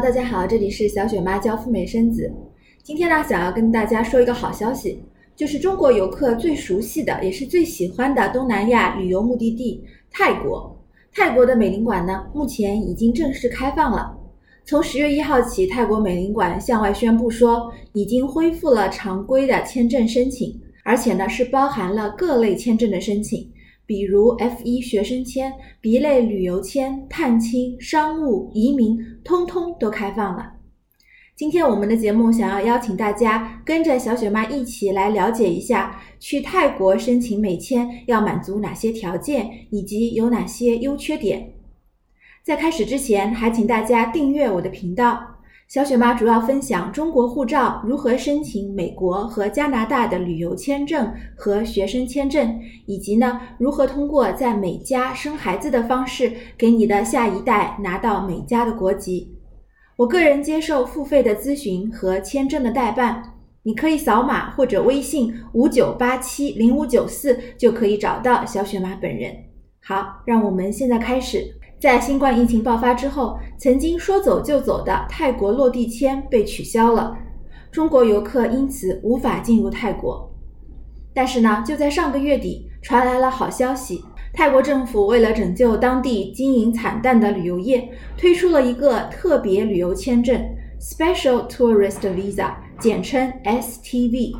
大家好，这里是小雪妈教赴美生子。今天呢，想要跟大家说一个好消息，就是中国游客最熟悉的，也是最喜欢的东南亚旅游目的地泰国。泰国的美领馆呢，目前已经正式开放了。从十月一号起，泰国美领馆向外宣布说，已经恢复了常规的签证申请，而且呢，是包含了各类签证的申请。比如 F 一学生签、B 类旅游签、探亲、商务、移民，通通都开放了。今天我们的节目想要邀请大家跟着小雪妈一起来了解一下，去泰国申请美签要满足哪些条件，以及有哪些优缺点。在开始之前，还请大家订阅我的频道。小雪妈主要分享中国护照如何申请美国和加拿大的旅游签证和学生签证，以及呢如何通过在美加生孩子的方式给你的下一代拿到美加的国籍。我个人接受付费的咨询和签证的代办，你可以扫码或者微信五九八七零五九四就可以找到小雪妈本人。好，让我们现在开始。在新冠疫情爆发之后，曾经说走就走的泰国落地签被取消了，中国游客因此无法进入泰国。但是呢，就在上个月底，传来了好消息，泰国政府为了拯救当地经营惨淡的旅游业，推出了一个特别旅游签证 （Special Tourist Visa），简称 STV。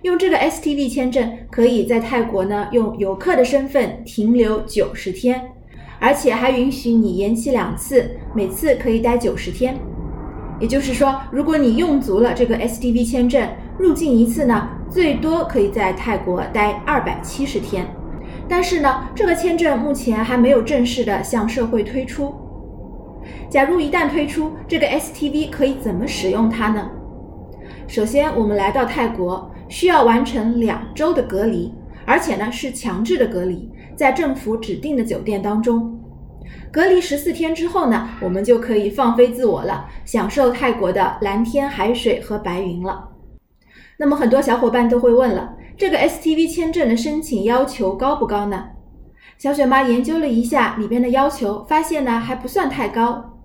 用这个 STV 签证，可以在泰国呢用游客的身份停留九十天。而且还允许你延期两次，每次可以待九十天。也就是说，如果你用足了这个 STV 签证，入境一次呢，最多可以在泰国待二百七十天。但是呢，这个签证目前还没有正式的向社会推出。假如一旦推出这个 STV，可以怎么使用它呢？首先，我们来到泰国需要完成两周的隔离，而且呢是强制的隔离。在政府指定的酒店当中隔离十四天之后呢，我们就可以放飞自我了，享受泰国的蓝天海水和白云了。那么很多小伙伴都会问了，这个 STV 签证的申请要求高不高呢？小雪妈研究了一下里边的要求，发现呢还不算太高。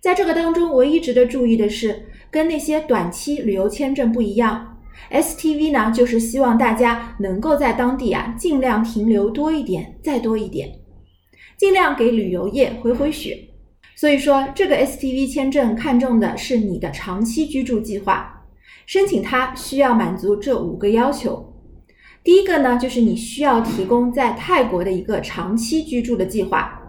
在这个当中，唯一值得注意的是，跟那些短期旅游签证不一样。STV 呢，就是希望大家能够在当地啊尽量停留多一点，再多一点，尽量给旅游业回回血。所以说，这个 STV 签证看重的是你的长期居住计划，申请它需要满足这五个要求。第一个呢，就是你需要提供在泰国的一个长期居住的计划，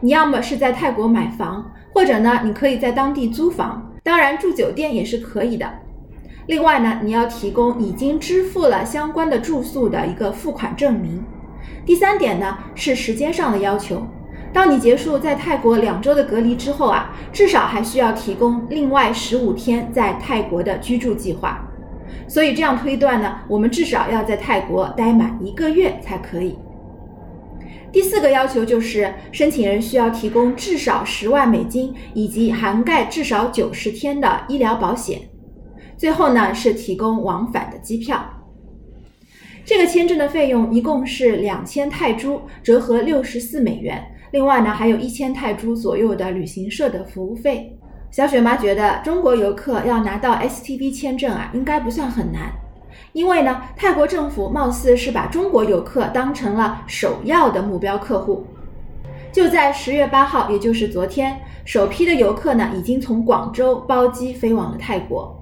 你要么是在泰国买房，或者呢，你可以在当地租房，当然住酒店也是可以的。另外呢，你要提供已经支付了相关的住宿的一个付款证明。第三点呢是时间上的要求，当你结束在泰国两周的隔离之后啊，至少还需要提供另外十五天在泰国的居住计划。所以这样推断呢，我们至少要在泰国待满一个月才可以。第四个要求就是申请人需要提供至少十万美金，以及涵盖至少九十天的医疗保险。最后呢是提供往返的机票，这个签证的费用一共是两千泰铢，折合六十四美元。另外呢还有一千泰铢左右的旅行社的服务费。小雪妈觉得中国游客要拿到 STV 签证啊，应该不算很难，因为呢泰国政府貌似是把中国游客当成了首要的目标客户。就在十月八号，也就是昨天，首批的游客呢已经从广州包机飞往了泰国。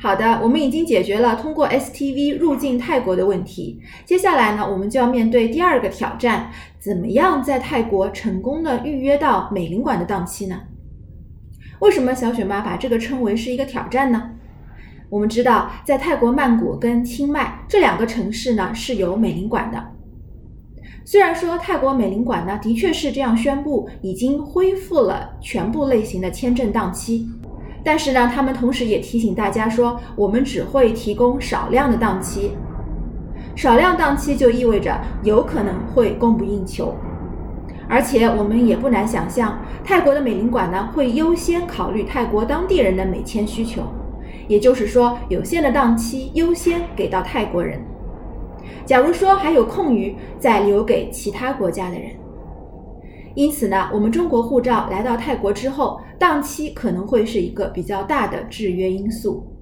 好的，我们已经解决了通过 STV 入境泰国的问题。接下来呢，我们就要面对第二个挑战：怎么样在泰国成功的预约到美领馆的档期呢？为什么小雪妈把这个称为是一个挑战呢？我们知道，在泰国曼谷跟清迈这两个城市呢是有美领馆的。虽然说泰国美领馆呢的确是这样宣布，已经恢复了全部类型的签证档期。但是呢，他们同时也提醒大家说，我们只会提供少量的档期，少量档期就意味着有可能会供不应求，而且我们也不难想象，泰国的美领馆呢会优先考虑泰国当地人的美签需求，也就是说，有限的档期优先给到泰国人，假如说还有空余，再留给其他国家的人。因此呢，我们中国护照来到泰国之后，档期可能会是一个比较大的制约因素。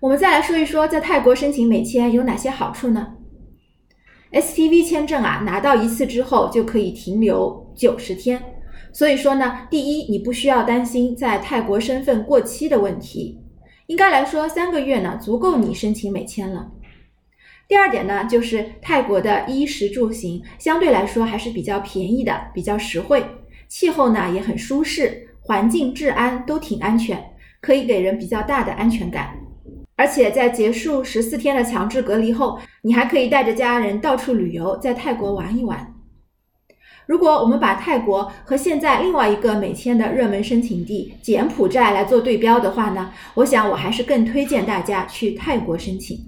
我们再来说一说，在泰国申请美签有哪些好处呢？STV 签证啊，拿到一次之后就可以停留九十天，所以说呢，第一，你不需要担心在泰国身份过期的问题，应该来说三个月呢足够你申请美签了。第二点呢，就是泰国的衣食住行相对来说还是比较便宜的，比较实惠，气候呢也很舒适，环境治安都挺安全，可以给人比较大的安全感。而且在结束十四天的强制隔离后，你还可以带着家人到处旅游，在泰国玩一玩。如果我们把泰国和现在另外一个美签的热门申请地柬埔寨来做对标的话呢，我想我还是更推荐大家去泰国申请。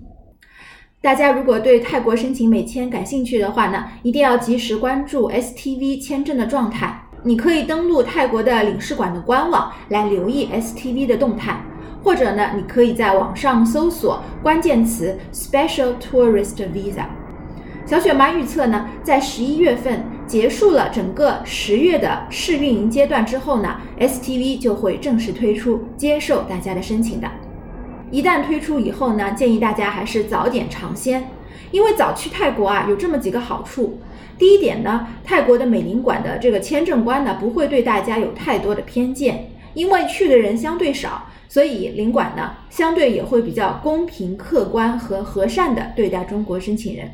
大家如果对泰国申请美签感兴趣的话呢，一定要及时关注 STV 签证的状态。你可以登录泰国的领事馆的官网来留意 STV 的动态。或者呢，你可以在网上搜索关键词 “Special Tourist Visa”。小雪妈预测呢，在十一月份结束了整个十月的试运营阶段之后呢，STV 就会正式推出，接受大家的申请的。一旦推出以后呢，建议大家还是早点尝鲜，因为早去泰国啊，有这么几个好处。第一点呢，泰国的美领馆的这个签证官呢，不会对大家有太多的偏见，因为去的人相对少。所以领馆呢，相对也会比较公平、客观和和善的对待中国申请人。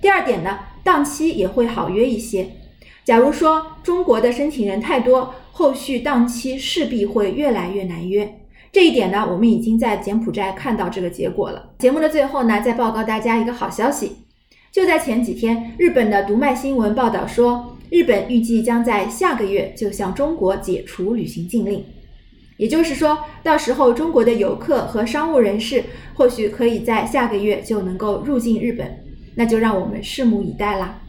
第二点呢，档期也会好约一些。假如说中国的申请人太多，后续档期势必会越来越难约。这一点呢，我们已经在柬埔寨看到这个结果了。节目的最后呢，再报告大家一个好消息，就在前几天，日本的读卖新闻报道说，日本预计将在下个月就向中国解除旅行禁令。也就是说，到时候中国的游客和商务人士或许可以在下个月就能够入境日本，那就让我们拭目以待啦。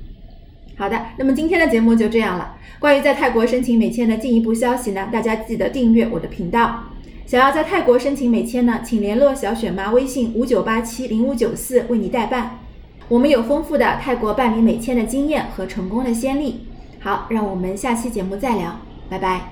好的，那么今天的节目就这样了。关于在泰国申请美签的进一步消息呢，大家记得订阅我的频道。想要在泰国申请美签呢，请联络小雪妈微信五九八七零五九四为你代办。我们有丰富的泰国办理美签的经验和成功的先例。好，让我们下期节目再聊，拜拜。